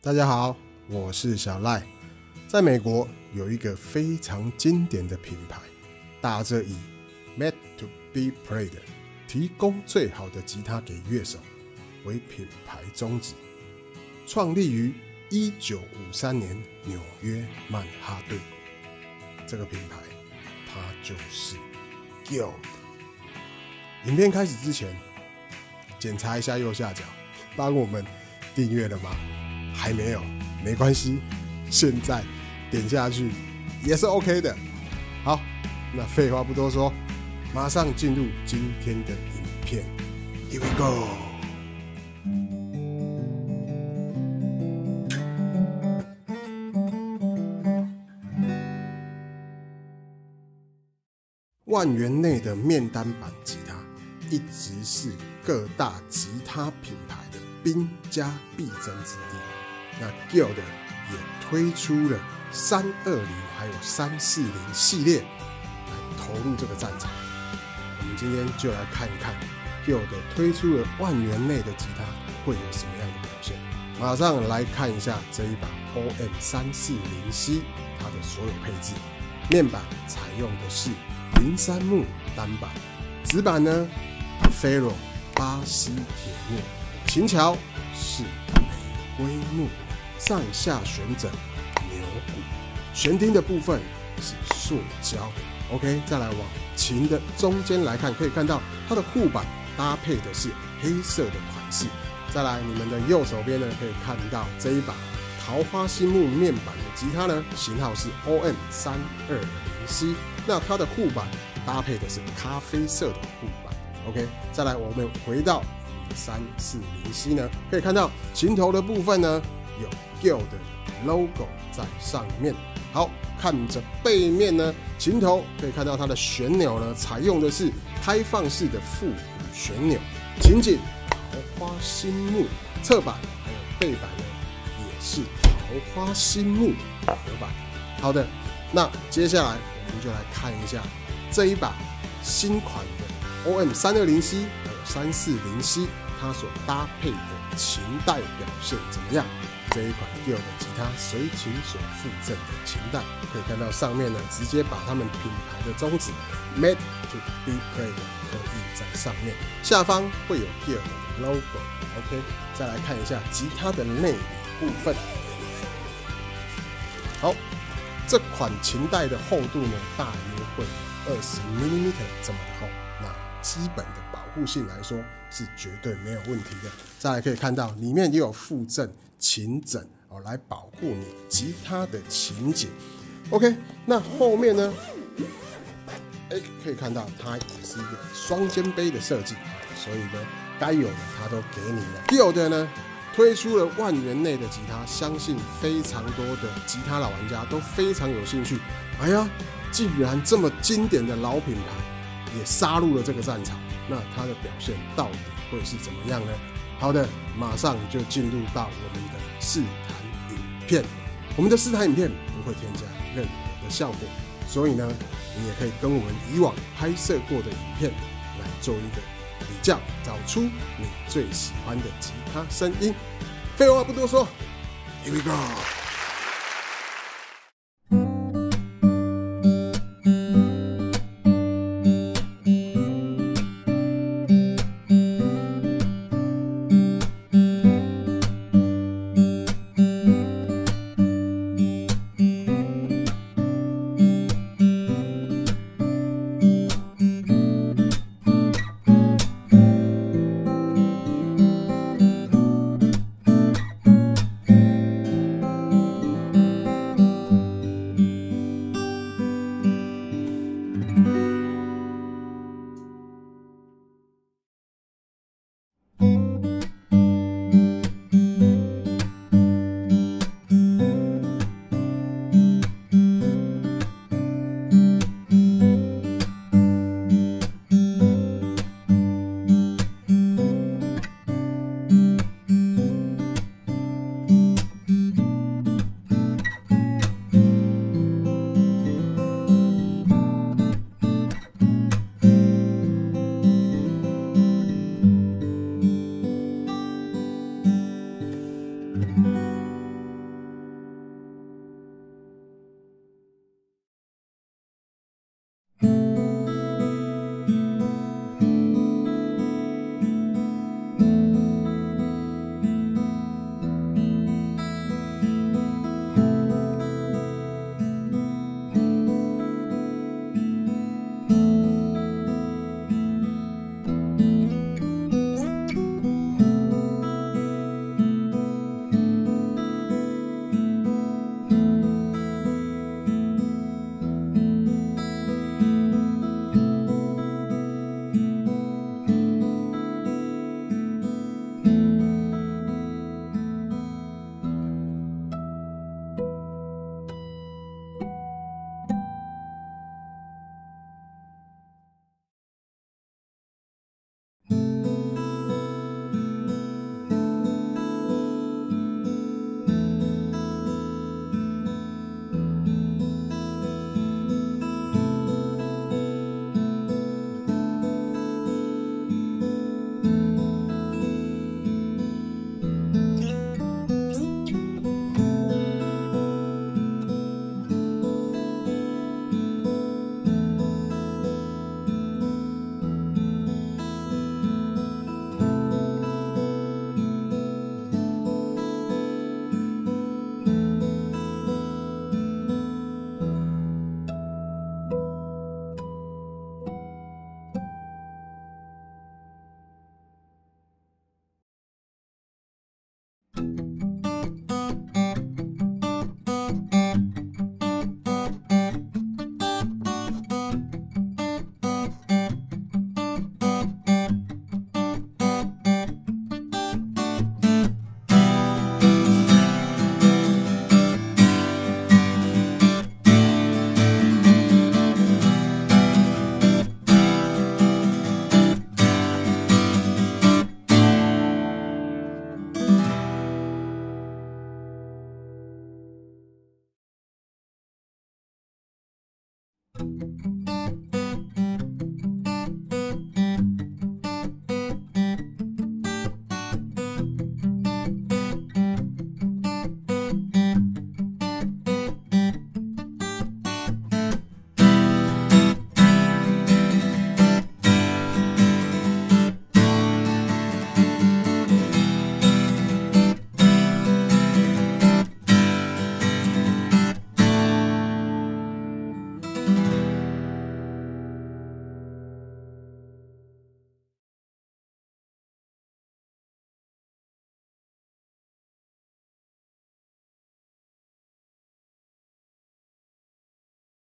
大家好，我是小赖。在美国有一个非常经典的品牌，打着以 “made to be played” 提供最好的吉他给乐手为品牌宗旨，创立于一九五三年纽约曼哈顿。这个品牌，它就是 Guild。影片开始之前，检查一下右下角，帮我们订阅了吗？还没有，没关系，现在点下去也是 OK 的。好，那废话不多说，马上进入今天的影片。Here we go。万元内的面单版吉他，一直是各大吉他品牌的兵家必争之地。那 Guild 也推出了三二零还有三四零系列来投入这个战场。我们今天就来看一看 Guild 推出了万元内的吉他会有什么样的表现。马上来看一下这一把 OM 三四零 C 它的所有配置。面板采用的是云杉木单板，指板呢 Ferro 巴西铁木，琴桥是玫瑰木。上下旋枕牛骨，悬钉的部分是塑胶。OK，再来往琴的中间来看，可以看到它的护板搭配的是黑色的款式。再来，你们的右手边呢，可以看到这一把桃花心木面板的吉他呢，型号是 OM 三二零 C。那它的护板搭配的是咖啡色的护板。OK，再来，我们回到三四零 C 呢，可以看到琴头的部分呢。有 Guild 的 logo 在上面。好，看着背面呢，琴头可以看到它的旋钮呢，采用的是开放式的复古旋钮。琴颈桃花心木，侧板还有背板呢，也是桃花心木合板。好的，那接下来我们就来看一下这一把新款的 OM 三二零 C 三四零 C，它所搭配的琴带表现怎么样？这一款 Gill 的吉他随琴所附赠的琴带，可以看到上面呢，直接把他们品牌的宗旨 Made to be played 刻印在上面。下方会有 Gill 的 logo。OK，再来看一下吉他的内里部分。好，这款琴带的厚度呢，大约会二十 mmeter 这么的厚。那基本的护性来说，是绝对没有问题的。再来可以看到里面也有附赠。琴枕哦，来保护你吉他的琴颈。OK，那后面呢？哎，可以看到它也是一个双肩背的设计，所以呢，该有的它都给你了。有的呢，推出了万元内的吉他，相信非常多的吉他老玩家都非常有兴趣。哎呀，竟然这么经典的老品牌也杀入了这个战场，那它的表现到底会是怎么样呢？好的，马上就进入到我们的试弹影片。我们的试弹影片不会添加任何的效果，所以呢，你也可以跟我们以往拍摄过的影片来做一个比较，找出你最喜欢的吉他声音。废话不多说，Here we go。